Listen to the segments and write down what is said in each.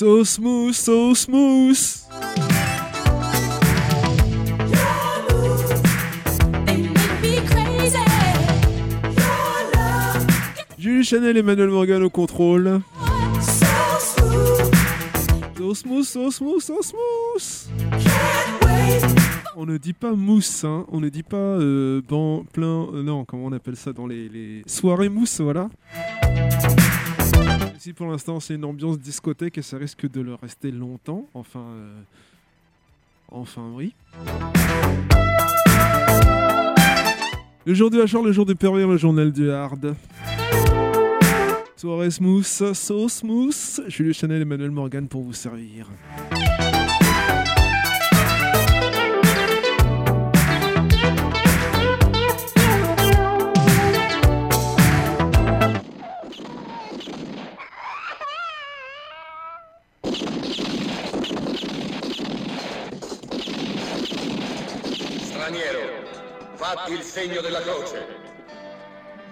So smooth, so smooth. Julie Chanel Emmanuel Morgan au contrôle. So smooth, so smooth, so smooth. On ne dit pas mousse, hein. on ne dit pas euh, plein. euh, non, comment on appelle ça dans les, les soirées mousse, voilà. Ici pour l'instant, c'est une ambiance discothèque et ça risque de le rester longtemps. Enfin, euh, enfin, oui. Le jour du hachard, le jour du pervers, le journal du hard. Soirée smooth, so smooth. Julien Chanel et Emmanuel Morgan pour vous servir. Segno della croce.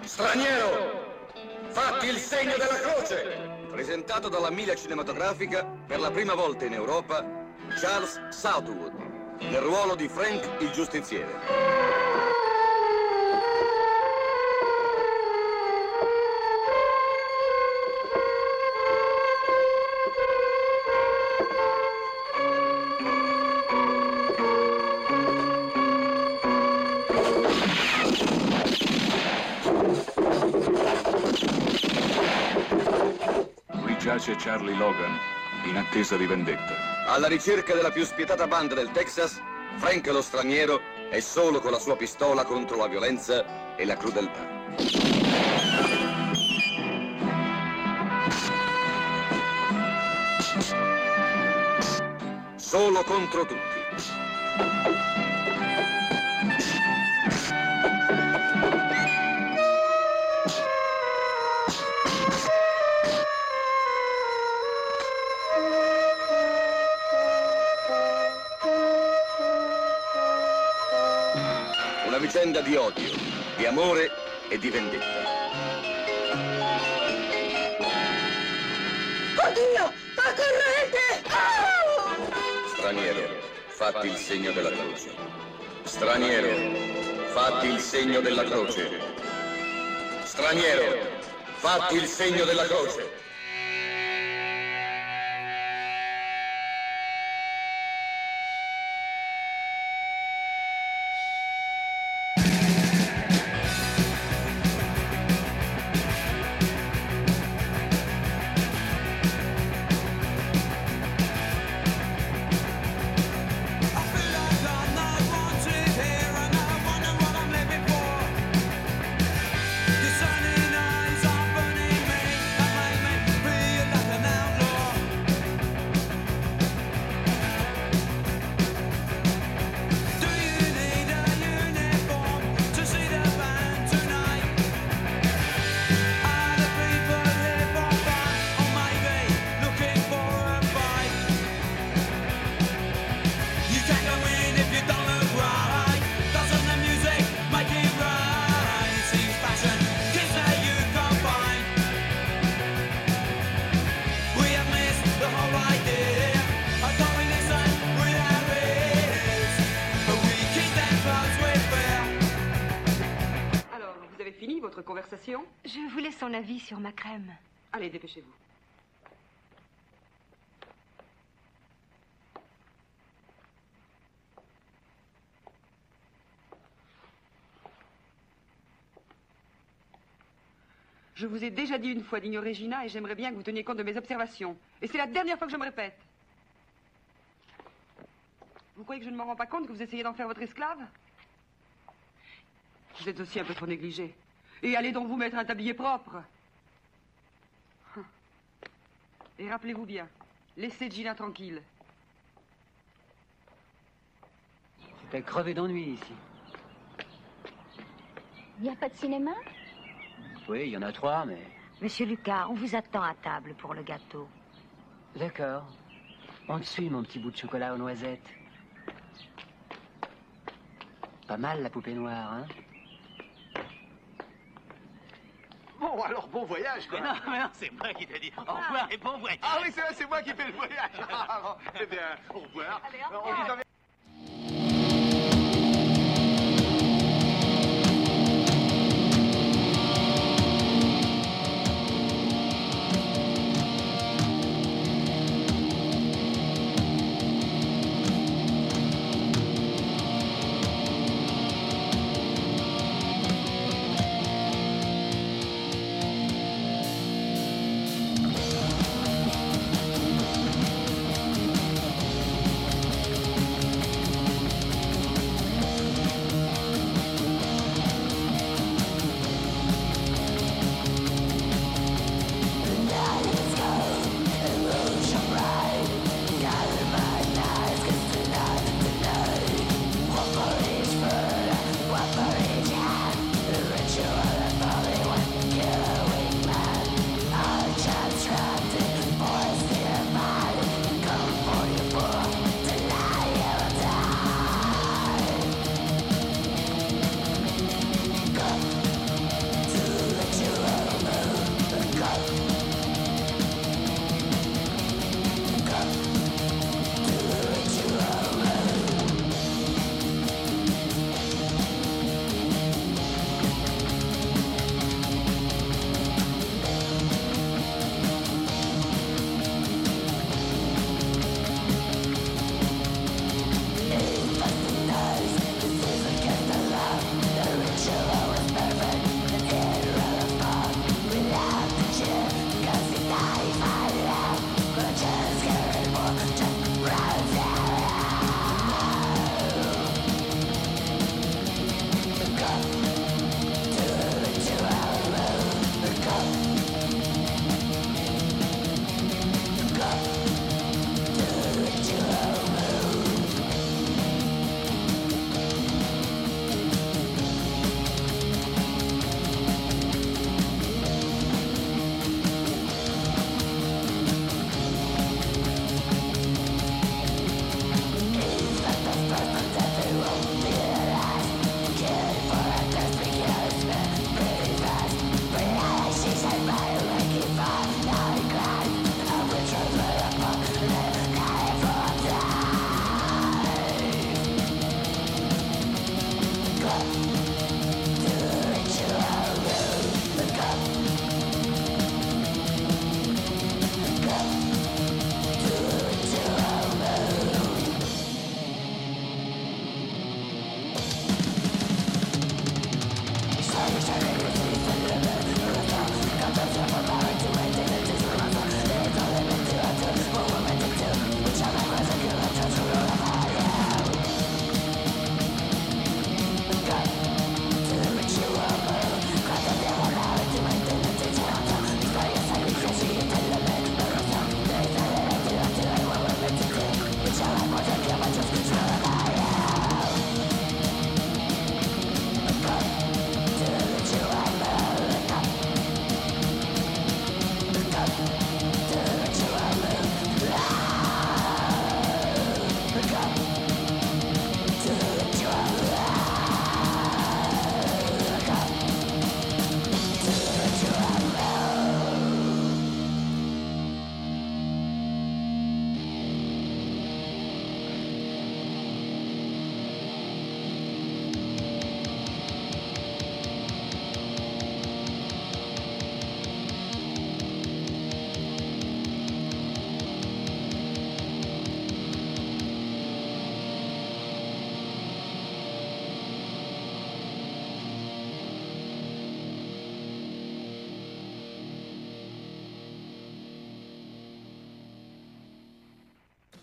Straniero, fatti il segno della croce. Presentato dalla Mila Cinematografica per la prima volta in Europa, Charles Southwood, nel ruolo di Frank il giustiziere. Charlie Logan, in attesa di vendetta. Alla ricerca della più spietata banda del Texas, Frank lo straniero è solo con la sua pistola contro la violenza e la crudeltà. Solo contro tutti. Di odio, di amore e di vendetta. Oddio! Fa correte! Straniero, fatti il segno della croce. Straniero, fatti il segno della croce. Straniero, fatti il segno della croce. Ma crème. Allez, dépêchez-vous. Je vous ai déjà dit une fois d'ignorer Gina et j'aimerais bien que vous teniez compte de mes observations. Et c'est la dernière fois que je me répète. Vous croyez que je ne m'en rends pas compte que vous essayez d'en faire votre esclave? Vous êtes aussi un peu trop négligé. Et allez donc vous mettre un tablier propre. Et rappelez-vous bien, laissez Gina tranquille. T'es crevé d'ennui ici. Il n'y a pas de cinéma? Oui, il y en a trois, mais... Monsieur Lucas, on vous attend à table pour le gâteau. D'accord. On te suit, mon petit bout de chocolat aux noisettes. Pas mal, la poupée noire, hein? Bon, alors bon voyage, quoi. Mais non, mais non, c'est moi qui t'ai dit au revoir et bon voyage. Ah oui, c'est vrai, c'est moi qui fais le voyage. Ah, eh bien, au revoir. Allez, au On revoir.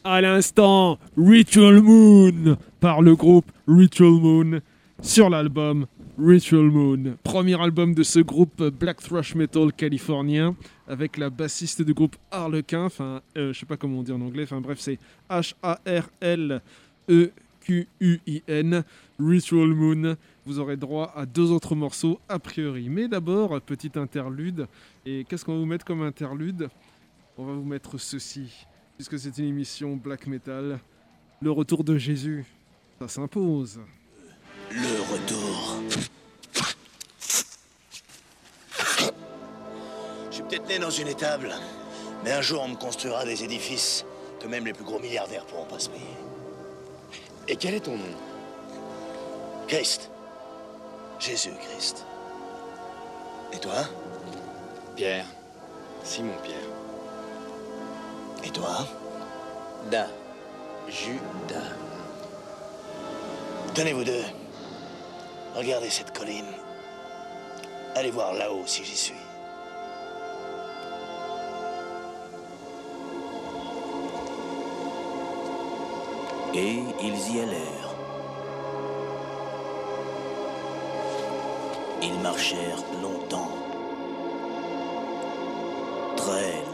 À l'instant, Ritual Moon par le groupe Ritual Moon sur l'album Ritual Moon, premier album de ce groupe black thrash metal californien avec la bassiste du groupe Harlequin, enfin euh, je sais pas comment on dit en anglais, enfin bref c'est H A R L E Q U I N Ritual Moon. Vous aurez droit à deux autres morceaux a priori. Mais d'abord, petite interlude. Et qu'est-ce qu'on va vous mettre comme interlude? On va vous mettre ceci puisque c'est une émission black metal. Le retour de Jésus, ça s'impose. Le retour. peut-être né dans une étable, mais un jour on me construira des édifices que même les plus gros milliardaires pourront pas se payer. Et quel est ton nom? Christ. Jésus-Christ. Et toi? Pierre. Simon Pierre. Et toi Da. Judas. Tenez vous deux. Regardez cette colline. Allez voir là-haut si j'y suis. Et ils y allèrent. Ils marchèrent longtemps. Très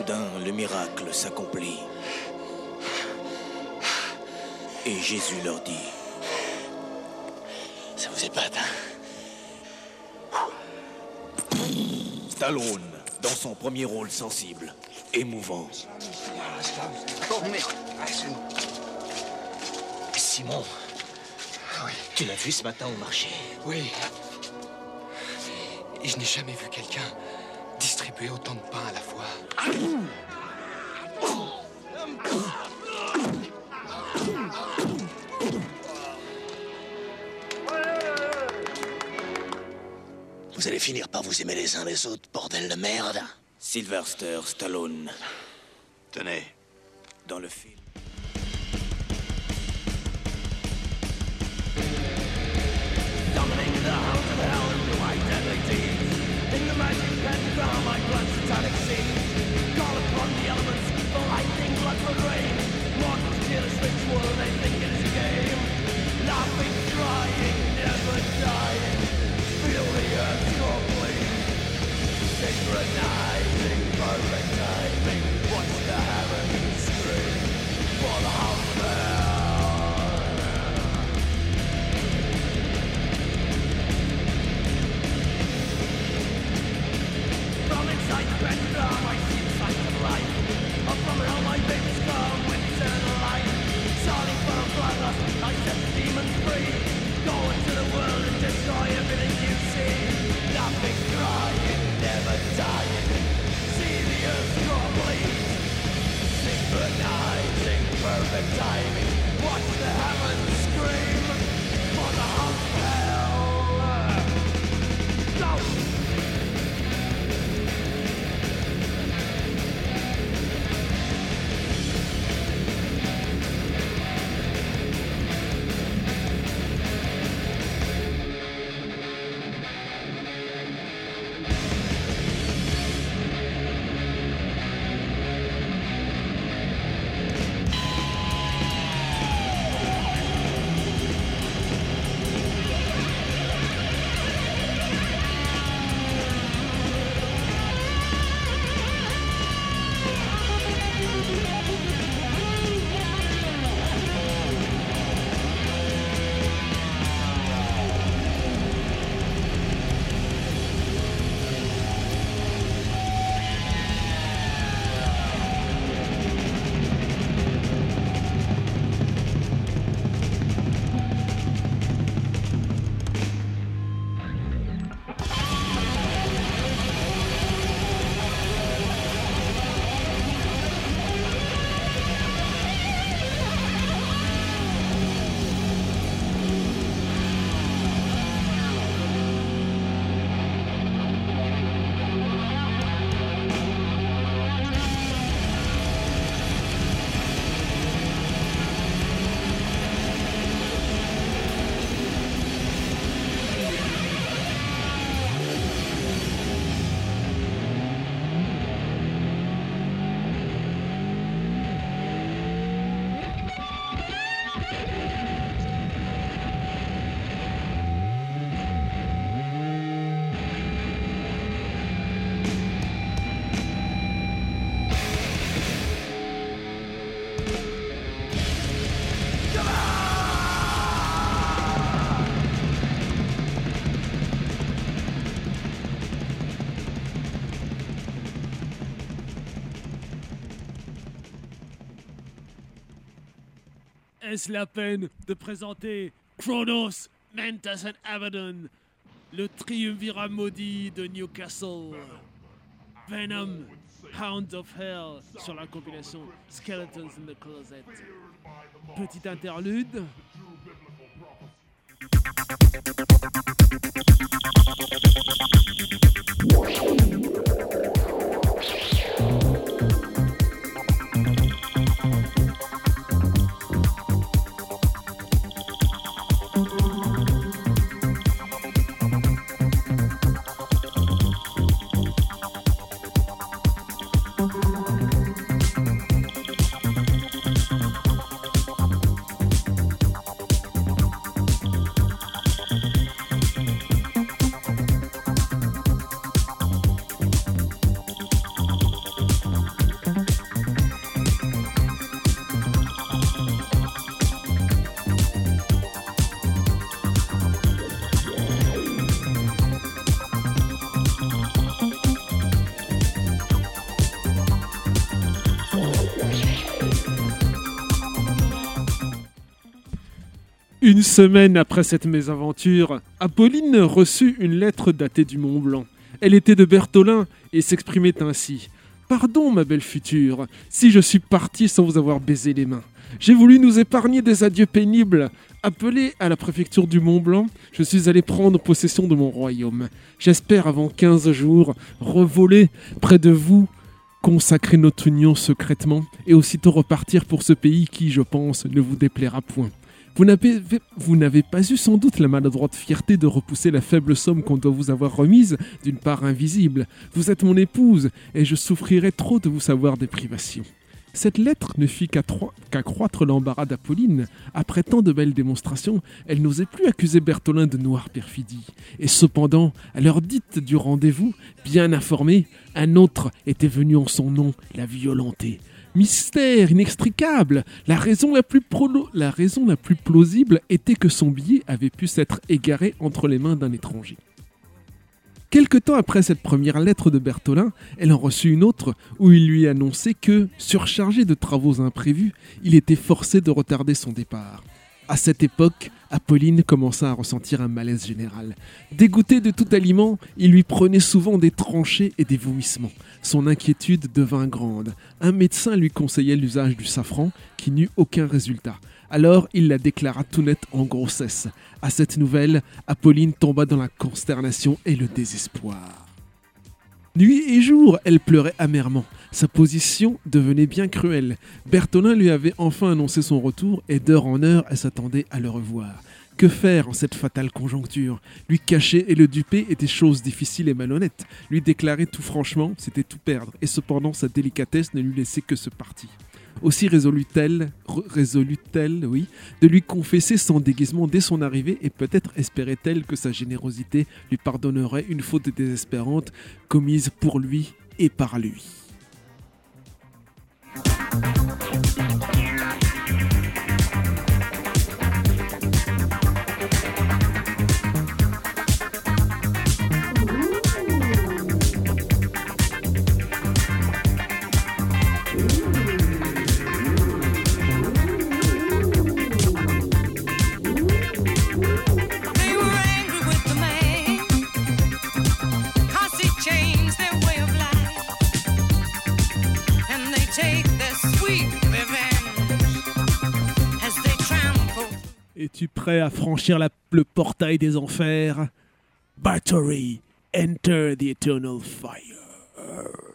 Soudain, le miracle s'accomplit. Et Jésus leur dit, Ça vous épate, hein Stallone, dans son premier rôle sensible, émouvant. Oh merde Simon Oui. Tu l'as vu ce matin au marché? Oui. Et je n'ai jamais vu quelqu'un autant de pain à la fois. Vous allez finir par vous aimer les uns les autres, bordel de merde Sylvester Stallone, Tenez. dans le film. drown my Call upon the elements for lightning, blood for rain Mortals kill ritual, they think it is a game. Crying, never dying. Feel the Est-ce la peine de présenter Chronos Mentas and Abaddon le triumvirat maudit de Newcastle? Venom, Hound of Hell sur la compilation Skeletons in the Closet. Petite interlude. Une semaine après cette mésaventure, Apolline reçut une lettre datée du Mont Blanc. Elle était de Bertholin et s'exprimait ainsi. Pardon, ma belle future, si je suis parti sans vous avoir baisé les mains. J'ai voulu nous épargner des adieux pénibles. Appelé à la préfecture du Mont Blanc, je suis allé prendre possession de mon royaume. J'espère avant 15 jours revoler près de vous, consacrer notre union secrètement et aussitôt repartir pour ce pays qui, je pense, ne vous déplaira point. Vous n'avez, pas eu sans doute la maladroite fierté de repousser la faible somme qu'on doit vous avoir remise d'une part invisible. Vous êtes mon épouse, et je souffrirais trop de vous savoir des privations. Cette lettre ne fit qu'accroître l'embarras d'Apolline. Après tant de belles démonstrations, elle n'osait plus accuser Bertholin de noire perfidie. Et cependant, à l'heure dite du rendez-vous, bien informé, un autre était venu en son nom la violenter. Mystère inextricable la raison la, plus plausible était que son billet avait pu s'être égaré entre les mains d'un étranger. Quelque temps après cette première lettre de Bertholin, elle en reçut une autre où il lui annonçait que, surchargé de travaux imprévus, il était forcé de retarder son départ. À cette époque, Apolline commença à ressentir un malaise général. Dégoûté de tout aliment, il lui prenait souvent des tranchées et des vomissements. Son inquiétude devint grande. Un médecin lui conseillait l'usage du safran, qui n'eut aucun résultat. Alors il la déclara tout net en grossesse. À cette nouvelle, Apolline tomba dans la consternation et le désespoir. Nuit et jour, elle pleurait amèrement. Sa position devenait bien cruelle. Bertolin lui avait enfin annoncé son retour et d'heure en heure, elle s'attendait à le revoir. Que faire en cette fatale conjoncture? Lui cacher et le duper était chose difficile et malhonnête. Lui déclarer tout franchement, c'était tout perdre, et cependant sa délicatesse ne lui laissait que ce parti. Aussi résolut-elle, résolut-elle, oui, de lui confesser son déguisement dès son arrivée et peut-être espérait-elle que sa générosité lui pardonnerait une faute désespérante commise pour lui et par lui. Es-tu prêt à franchir le portail des enfers? Battery, enter the eternal fire.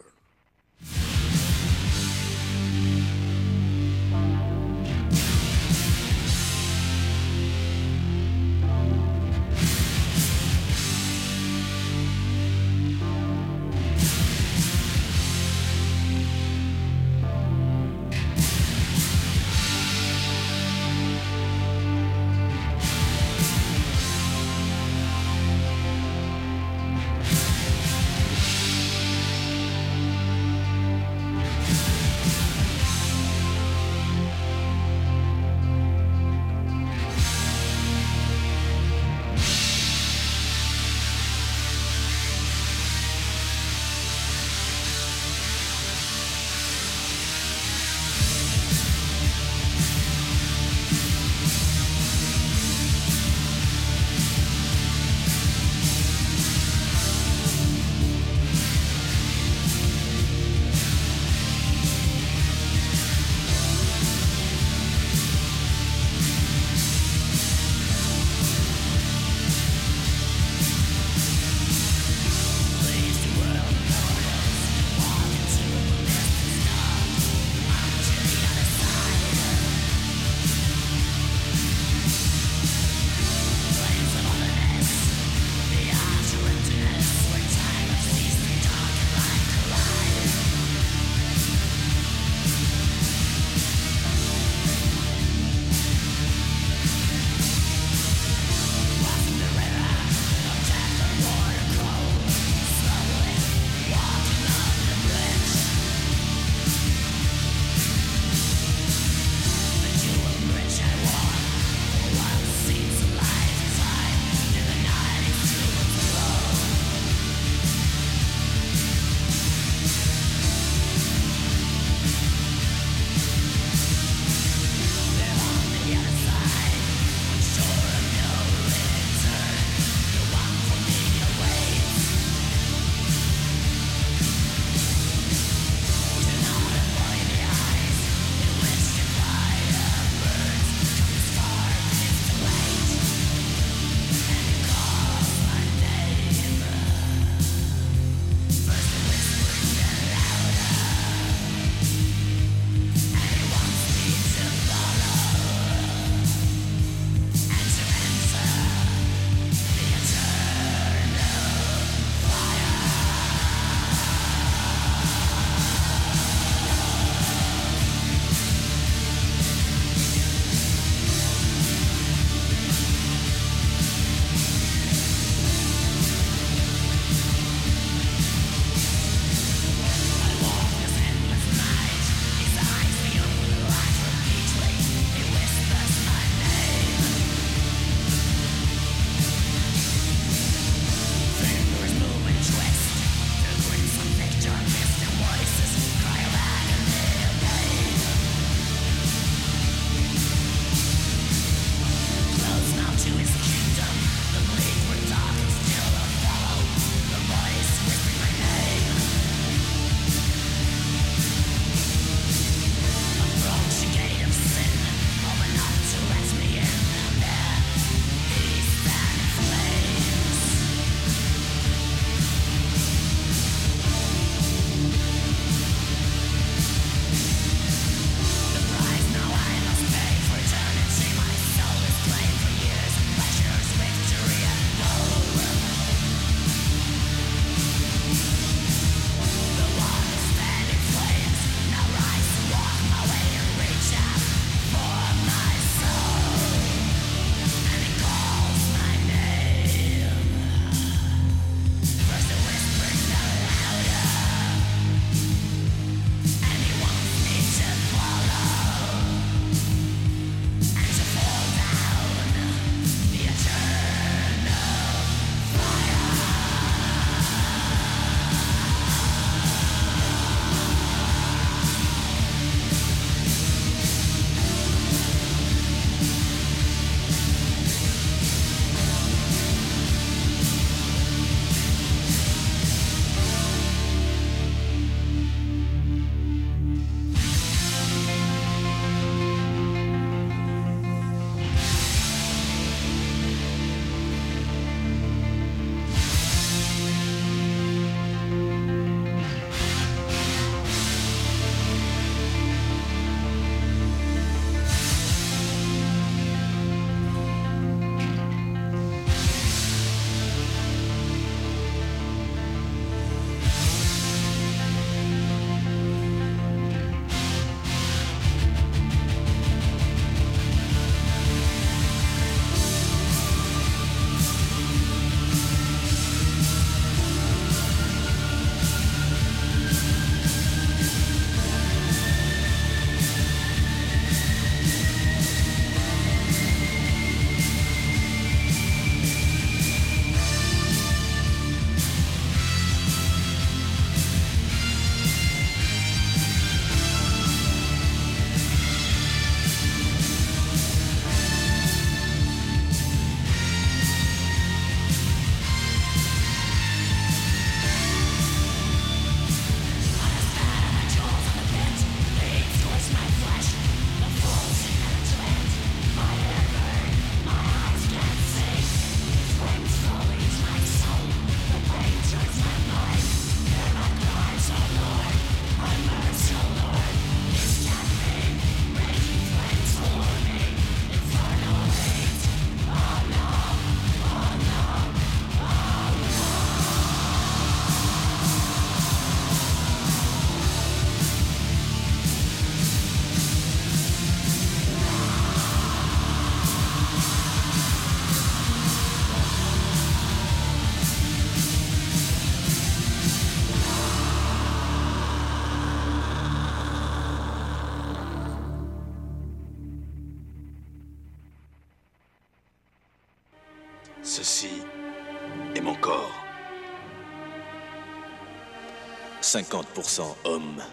50% homme,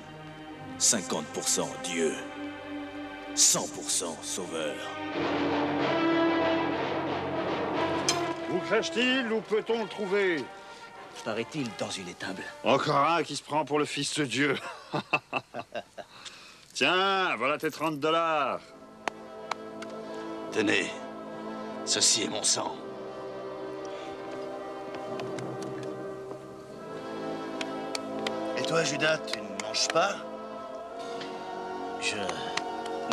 50% Dieu, 100% sauveur. Où crache-t-il Où peut-on le trouver? Paraît-il dans une étable. Encore un qui se prend pour le fils de Dieu. Tiens, voilà tes 30 dollars. Tenez, ceci est mon sang. Toi, Judas, tu ne manges pas Je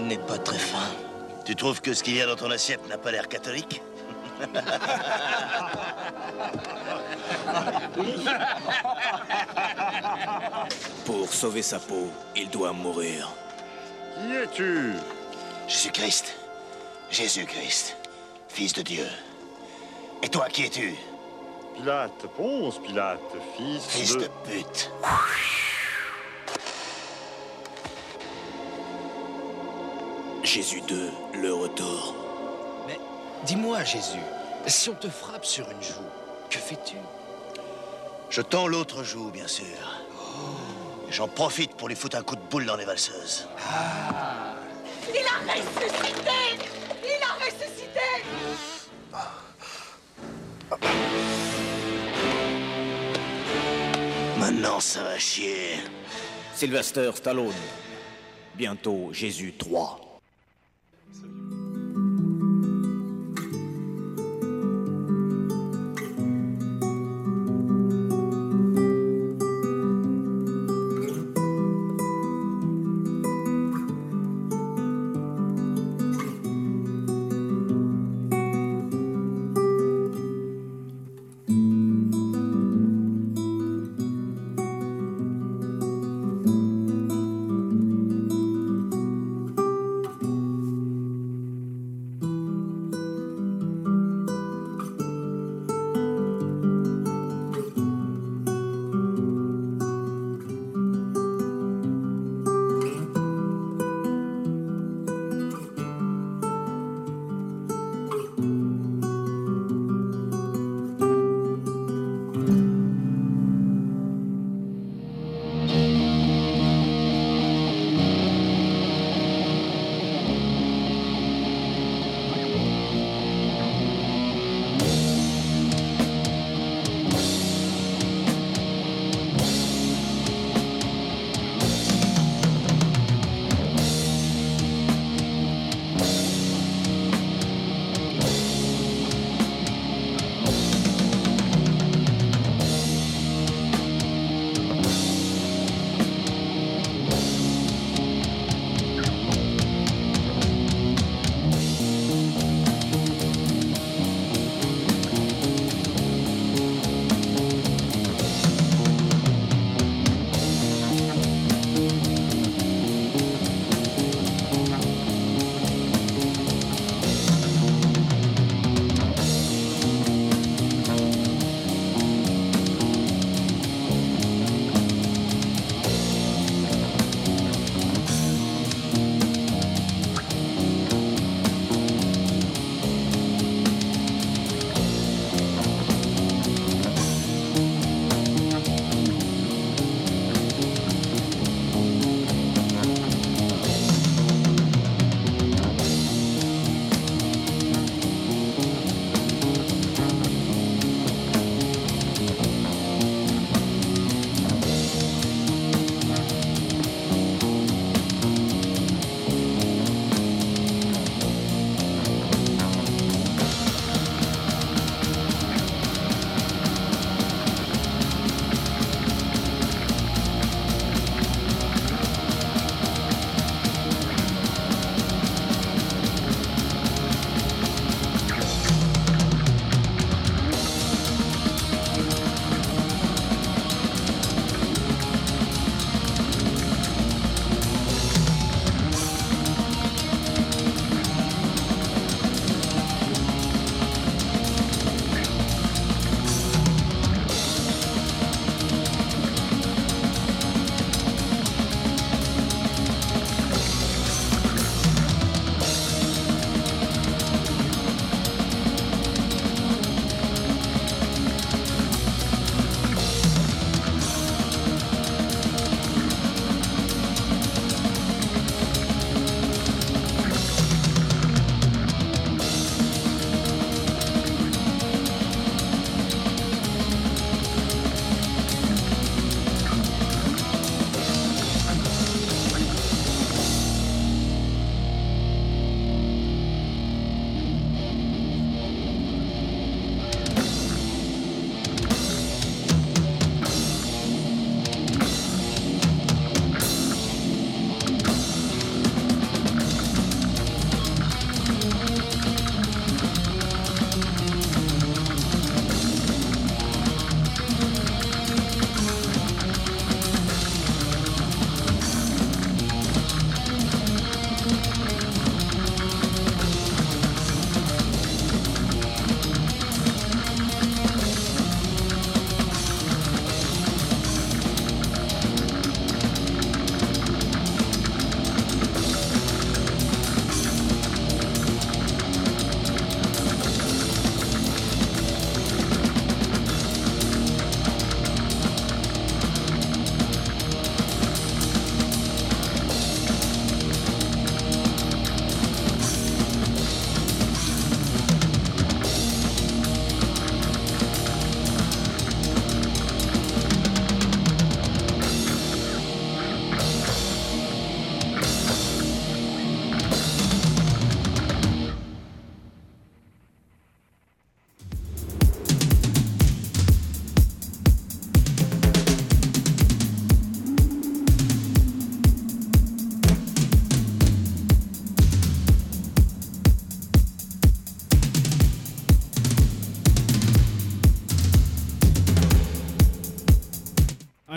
n'ai pas très faim. Tu trouves que ce qu'il y a dans ton assiette n'a pas l'air catholique Pour sauver sa peau, il doit mourir. Qui es-tu? Jésus-Christ. Jésus-Christ. Fils de Dieu. Et toi, qui es-tu? Pilate, Ponce Pilate, fils, Fils de... de pute. Jésus 2, le retour. Mais dis-moi, Jésus, si on te frappe sur une joue, que fais-tu? Je tends l'autre joue, bien sûr. J'en profite pour lui foutre un coup de boule dans les valseuses. Il a ressuscité Il a ressuscité Maintenant, ça va chier. Sylvester Stallone. Bientôt Jésus 3.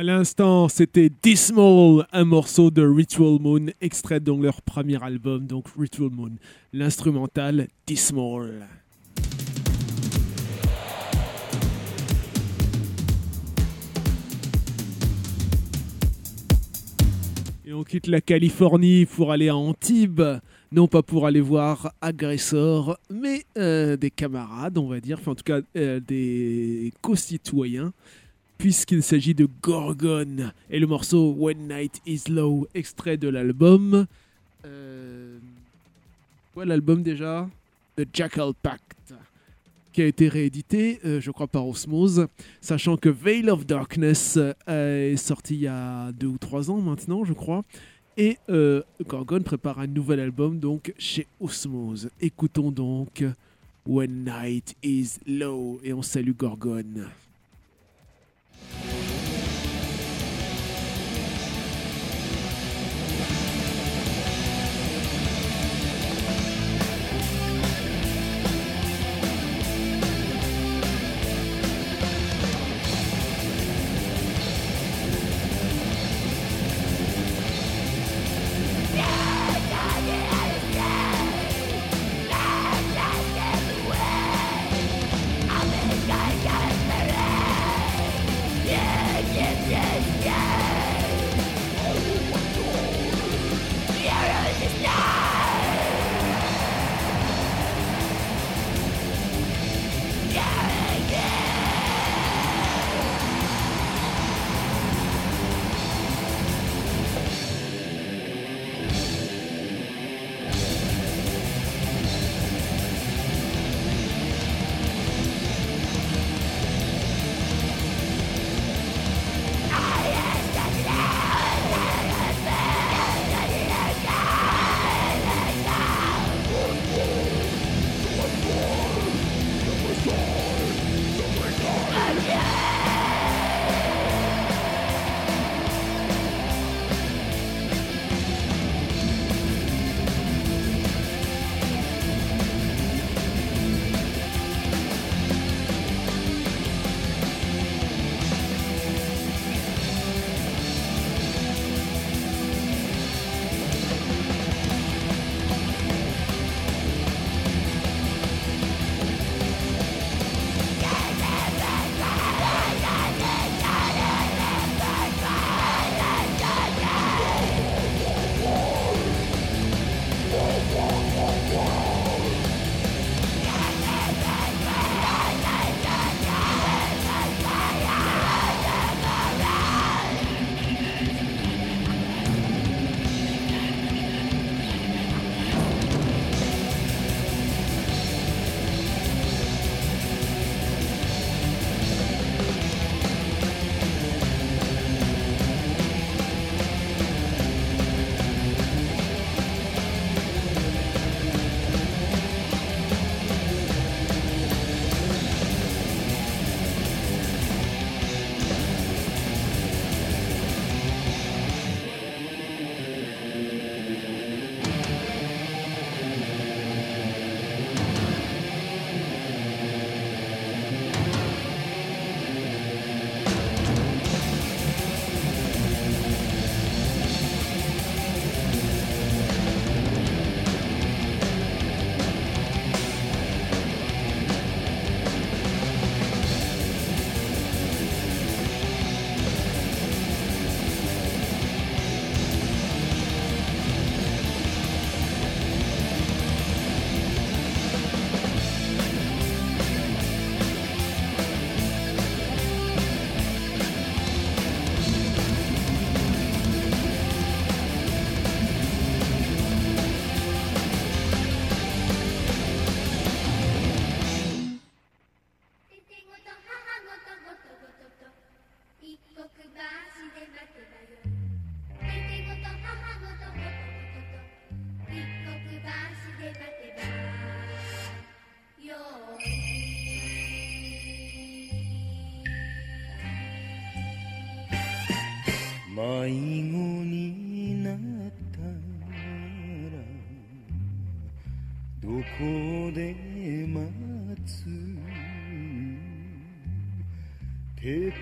À l'instant, c'était Dismal, un morceau de Ritual Moon, extrait de leur premier album, donc Ritual Moon. L'instrumental Dismal. Et on quitte la Californie pour aller à Antibes, non pas pour aller voir agresseurs, mais euh, des camarades, on va dire, enfin en tout cas euh, des co-citoyens, puisqu'il s'agit de Gorgon et le morceau When Night Is Low, extrait de l'album. Euh, quoi l'album déjà The Jackal Pact, qui a été réédité, euh, je crois, par Osmose, sachant que Veil of Darkness euh, est sorti il y a deux ou trois ans maintenant, je crois. Et euh, Gorgon prépare un nouvel album donc chez Osmose. Écoutons donc When Night Is Low et on salue Gorgon.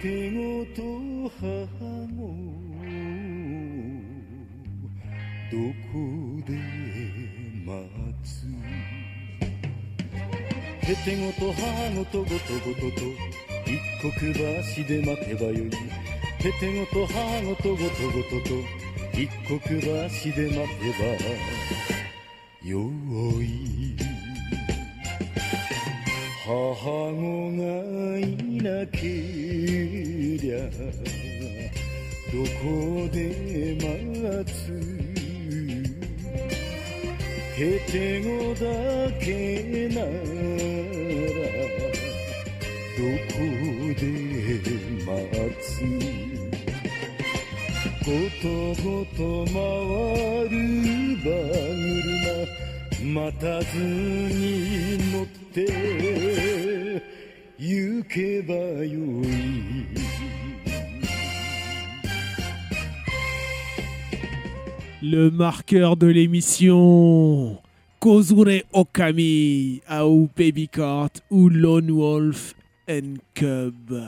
手ごと母もどこで待つ手てごと母ごとごとごとと一刻橋で待てばよい手てごと母ごとごとごとと一刻橋で待てばよい母子がいなけりゃどこで待つ？へてごだけならどこで待つ？ごとごと回る馬車待たずに乗って行けばよい Le marqueur de l'émission. Kozure Okami, Ao Baby Cart ou Lone Wolf and Cub.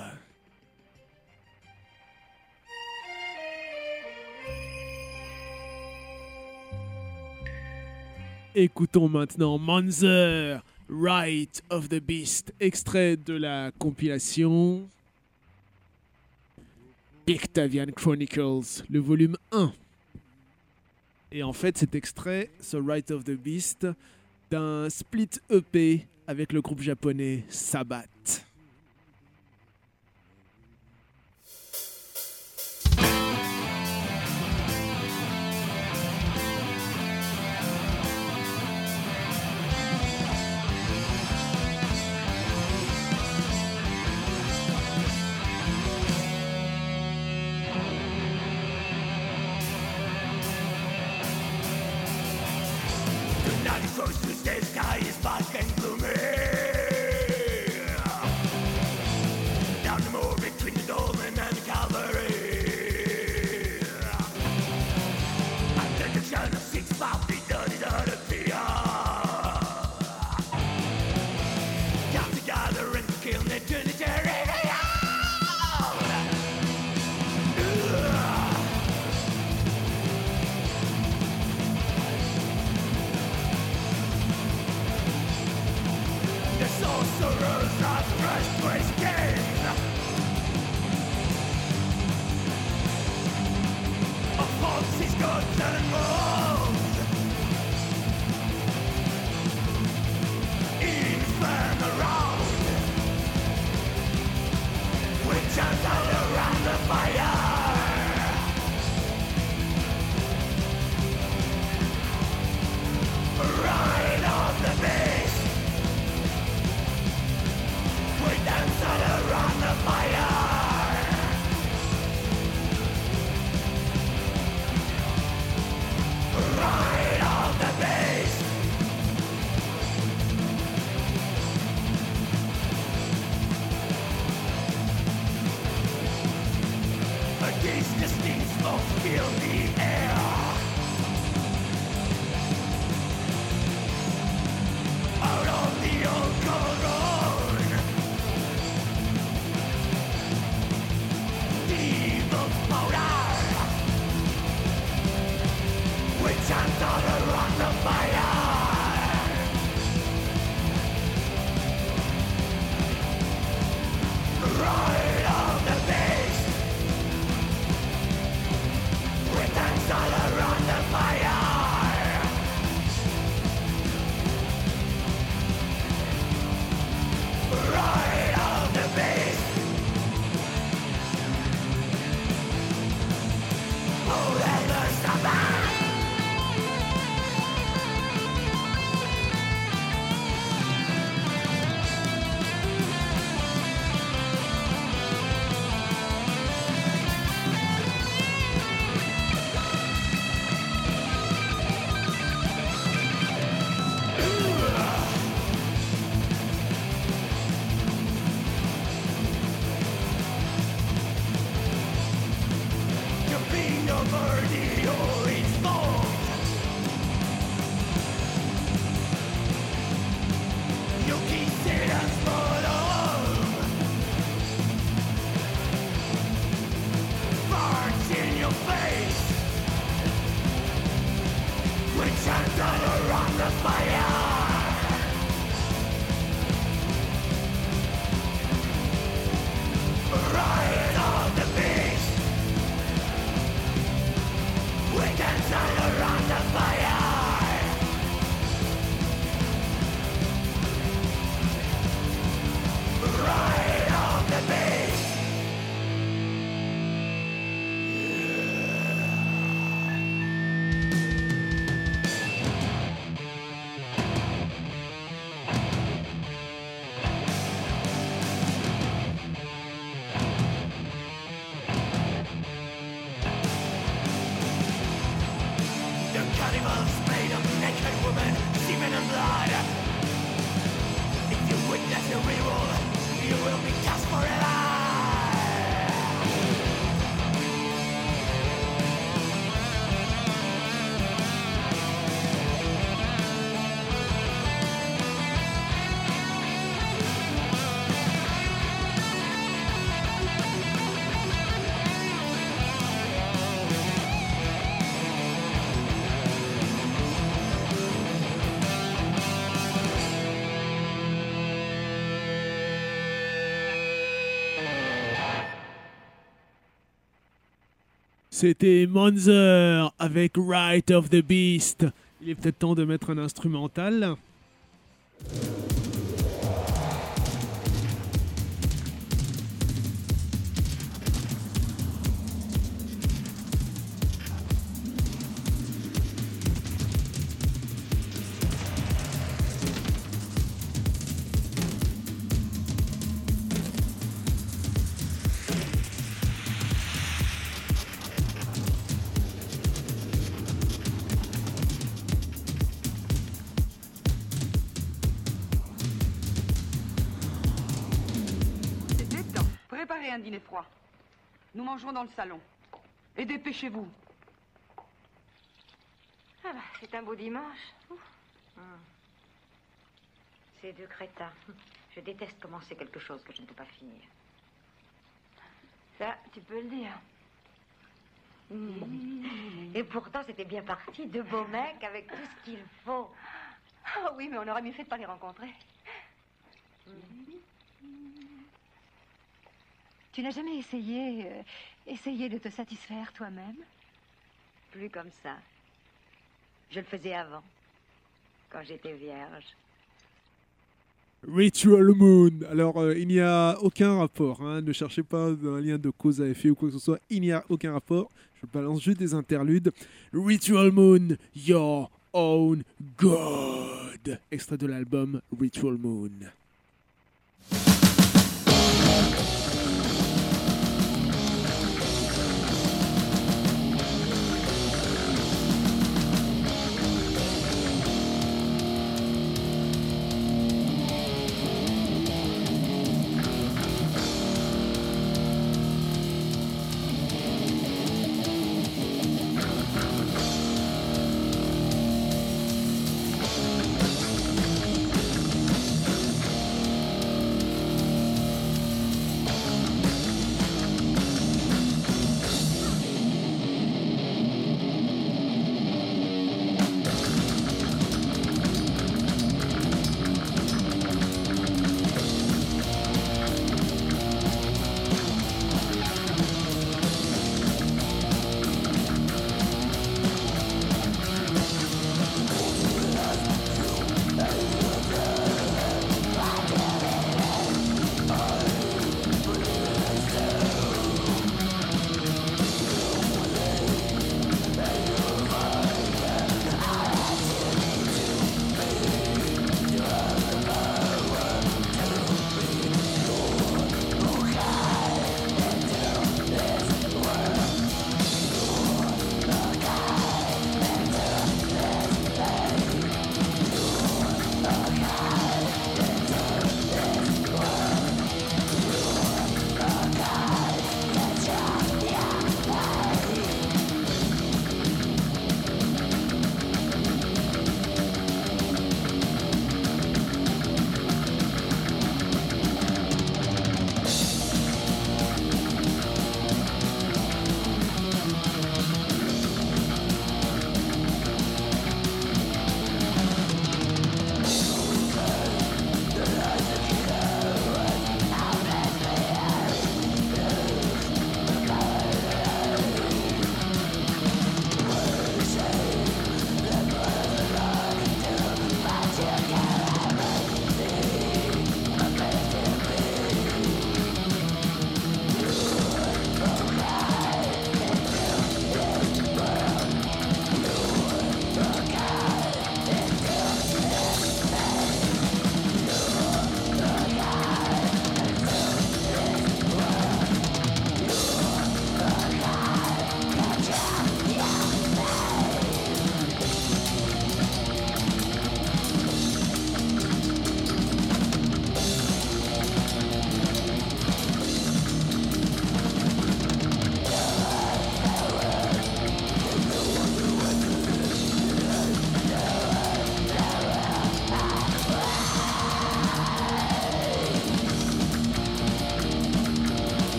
Écoutons maintenant Manzer, Right of the Beast, extrait de la compilation Pictavian Chronicles, le volume 1. Et en fait, cet extrait, ce Right of the Beast, d'un split EP avec le groupe japonais Sabat. Bye. C'était Monzer avec Right of the Beast. Il est peut-être temps de mettre un instrumental. Froid. Nous mangerons dans le salon. Et dépêchez-vous. Ah bah, c'est un beau dimanche. Hum. Ces deux crétins. Je déteste commencer quelque chose que je ne peux pas finir. Ça, tu peux le dire. Hum. Et pourtant, c'était bien parti. De beaux mecs avec tout ce qu'il faut. Ah oui, mais on aurait mieux fait de pas les rencontrer. Tu n'as jamais essayé, euh, essayé de te satisfaire toi-même? Plus comme ça. Je le faisais avant, quand j'étais vierge. Ritual Moon. Alors, euh, il n'y a aucun rapport. hein. Ne cherchez pas un lien de cause à effet ou quoi que ce soit. Il n'y a aucun rapport. Je balance juste des interludes. Ritual Moon, Your Own God. Extrait de l'album Ritual Moon.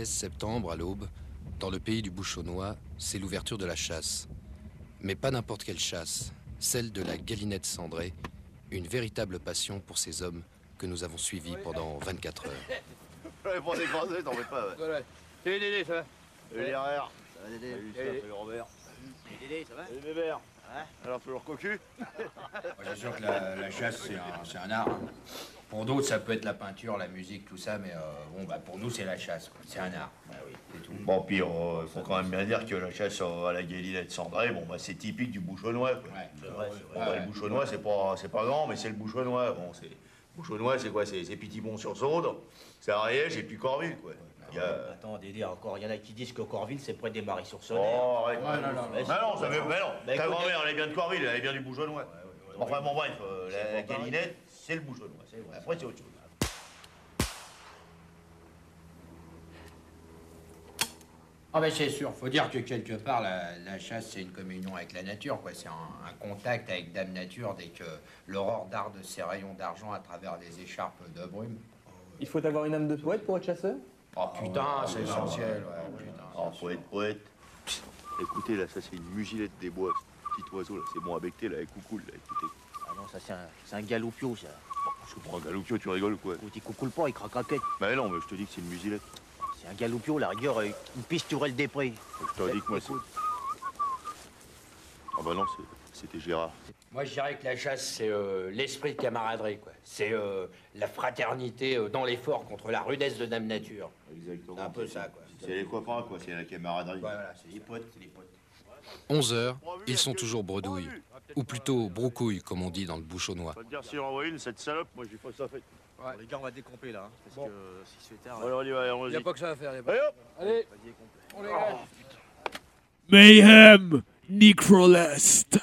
16 septembre, à l'aube, dans le pays du Bouchonnois, c'est l'ouverture de la chasse. Mais pas n'importe quelle chasse, celle de la galinette cendrée, une véritable passion pour ces hommes que nous avons suivis pendant 24 heures. Pour t'en fais pas, ouais. Voilà. Salut Dédé, ça va? Salut les RR. Salut Dédé. Salut, Salut. salut Robert. Salut Dédé, ça va? Salut Bébert. Alors, toujours cocu C'est sûr que la, la chasse, c'est un, art. hein. Pour d'autres, ça peut être la peinture, la musique, tout ça, mais euh, bon, bah, pour nous, c'est la chasse. C'est un art. Bah oui, c'est tout. Bon, puis il faut quand même bien dire que la chasse euh, à la galinette cendrée, bon, bah, c'est typique du bouchonnois. Quoi. c'est Bon, vrai, bah, ouais. le bouchonnois, c'est pas, c'est pas grand, mais c'est le bouchonnois. Bon, c'est... Bouchonnois, c'est quoi? C'est, c'est Pitibon-sur-Saude, c'est Ariège et puis Corville, quoi. Il y a... Attends, Dédé, encore, il y en a qui disent que Corville, c'est près des Maris-sur-Saône. Oh, arrête. Ouais, non, non, Mais non, ça veut... mais non. Bah, Ta grand-mère, elle est bien de Corville, elle est bien du bouchonnois. Enfin, bon, bref, euh, la, la galinette, c'est le bouchonnois. Après, c'est autre chose. Ah ben c'est sûr, faut dire que quelque part la, la chasse c'est une communion avec la nature, quoi. C'est un, un contact avec Dame Nature dès que l'aurore darde ses rayons d'argent à travers les écharpes de brume. Il faut avoir une âme de poète pour être chasseur? Oh putain, c'est essentiel, ouais, putain. Oh, poète, poète. Écoutez, là, ça, c'est une musilette des bois. Petit oiseau, là, c'est bon à becter, là, avec coucoule, là, écoutez. Ah non, ça, c'est un, c'est un galoupio, ça. Je prends un galoupio, tu rigoles ou quoi? Écoute, il coucoule pas, il craque à quête. Bah non, mais je te dis que c'est une musilette. C'est un galoupio, la rigueur, euh, une pisturelle des prés. Je te dis que moi, c'est... Ah bah non, c'est- c'était Gérard. Moi, je dirais que la chasse, c'est euh, l'esprit de camaraderie, quoi. C'est euh, la fraternité euh, dans l'effort contre la rudesse de Dame Nature. Exactement. C'est un peu ça, quoi. C'est les copains, quoi, c'est la camaraderie. Voilà, c'est les potes, c'est les potes. 11 heures, ils sont toujours bredouilles. Ou plutôt broucouilles, comme on dit dans le bouchonnois. Pas te dire si on envoie une, cette salope, moi, j'ai pas ça fait. Les gars, on va décomper là, hein, parce que si c'est tard. Allez, Y a pas que ça à faire, y a pas. Allez, hop Allez, on les gars. Mayhem Necrolest.